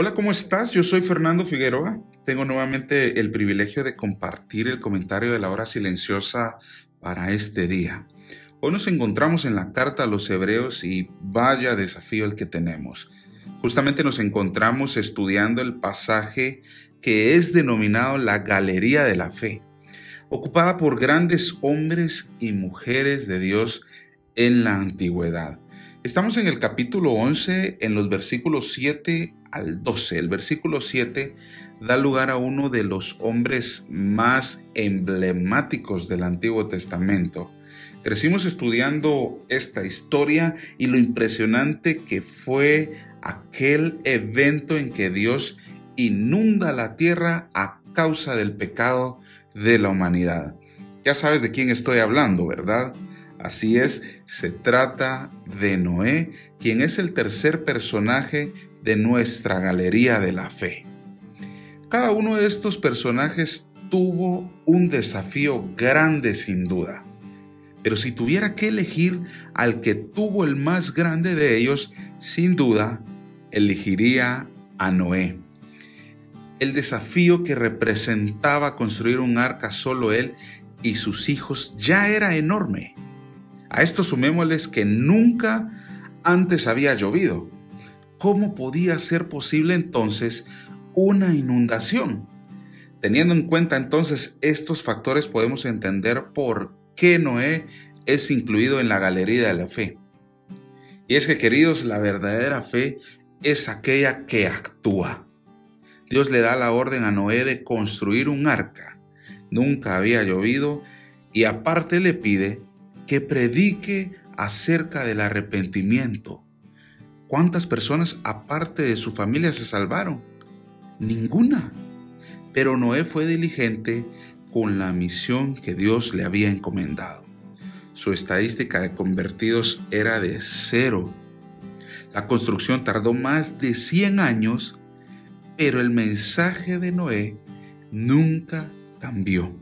Hola, ¿cómo estás? Yo soy Fernando Figueroa. Tengo nuevamente el privilegio de compartir el comentario de la hora silenciosa para este día. Hoy nos encontramos en la carta a los hebreos y vaya desafío el que tenemos. Justamente nos encontramos estudiando el pasaje que es denominado la Galería de la Fe, ocupada por grandes hombres y mujeres de Dios en la antigüedad. Estamos en el capítulo 11, en los versículos 7 al 12. El versículo 7 da lugar a uno de los hombres más emblemáticos del Antiguo Testamento. Crecimos estudiando esta historia y lo impresionante que fue aquel evento en que Dios inunda la tierra a causa del pecado de la humanidad. Ya sabes de quién estoy hablando, ¿verdad? Así es, se trata de Noé, quien es el tercer personaje de nuestra galería de la fe. Cada uno de estos personajes tuvo un desafío grande sin duda. Pero si tuviera que elegir al que tuvo el más grande de ellos, sin duda, elegiría a Noé. El desafío que representaba construir un arca solo él y sus hijos ya era enorme. A esto sumémosles que nunca antes había llovido. ¿Cómo podía ser posible entonces una inundación? Teniendo en cuenta entonces estos factores podemos entender por qué Noé es incluido en la galería de la fe. Y es que queridos, la verdadera fe es aquella que actúa. Dios le da la orden a Noé de construir un arca. Nunca había llovido y aparte le pide que predique acerca del arrepentimiento. ¿Cuántas personas aparte de su familia se salvaron? Ninguna. Pero Noé fue diligente con la misión que Dios le había encomendado. Su estadística de convertidos era de cero. La construcción tardó más de 100 años, pero el mensaje de Noé nunca cambió.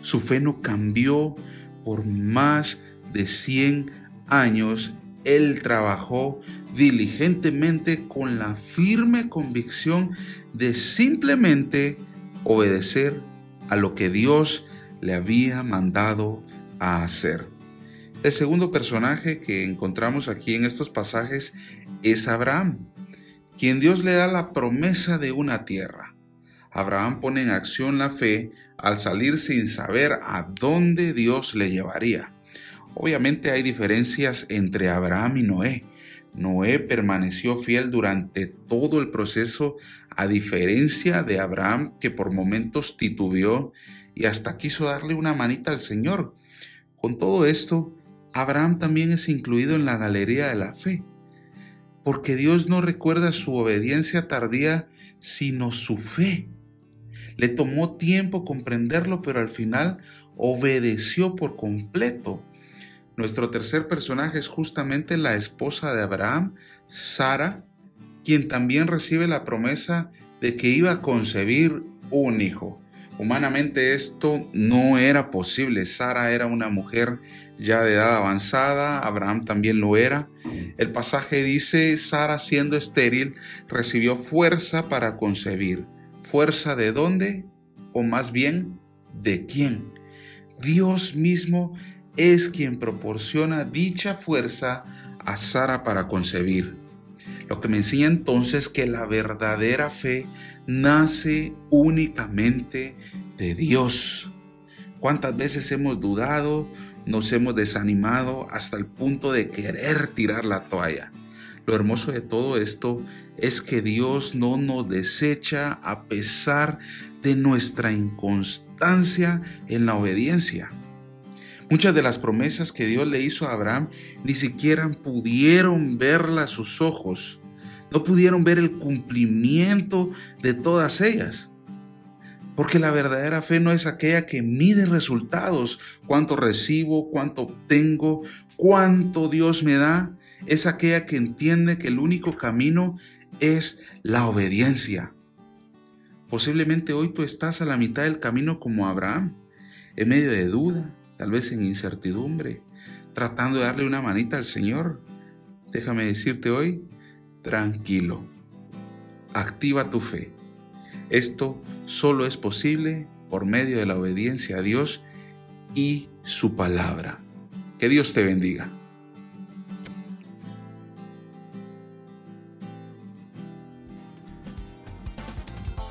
Su fe no cambió por más de 100 años, él trabajó diligentemente con la firme convicción de simplemente obedecer a lo que Dios le había mandado a hacer. El segundo personaje que encontramos aquí en estos pasajes es Abraham, quien Dios le da la promesa de una tierra. Abraham pone en acción la fe al salir sin saber a dónde Dios le llevaría. Obviamente hay diferencias entre Abraham y Noé. Noé permaneció fiel durante todo el proceso, a diferencia de Abraham que por momentos titubeó y hasta quiso darle una manita al Señor. Con todo esto, Abraham también es incluido en la galería de la fe, porque Dios no recuerda su obediencia tardía, sino su fe. Le tomó tiempo comprenderlo, pero al final obedeció por completo. Nuestro tercer personaje es justamente la esposa de Abraham, Sara, quien también recibe la promesa de que iba a concebir un hijo. Humanamente esto no era posible. Sara era una mujer ya de edad avanzada, Abraham también lo era. El pasaje dice, Sara siendo estéril recibió fuerza para concebir. ¿Fuerza de dónde? O más bien, ¿de quién? Dios mismo es quien proporciona dicha fuerza a Sara para concebir. Lo que me enseña entonces que la verdadera fe nace únicamente de Dios. ¿Cuántas veces hemos dudado, nos hemos desanimado hasta el punto de querer tirar la toalla? Lo hermoso de todo esto es que Dios no nos desecha a pesar de nuestra inconstancia en la obediencia. Muchas de las promesas que Dios le hizo a Abraham ni siquiera pudieron verlas sus ojos. no pudieron ver el cumplimiento de todas ellas. Porque la verdadera fe no es aquella que mide resultados, cuánto recibo, cuánto obtengo, cuánto Dios me da. Es aquella que entiende que el único camino es la obediencia. Posiblemente hoy tú estás a la mitad del camino como Abraham, en medio de duda, tal vez en incertidumbre, tratando de darle una manita al Señor. Déjame decirte hoy, tranquilo, activa tu fe. Esto solo es posible por medio de la obediencia a Dios y su palabra. Que Dios te bendiga.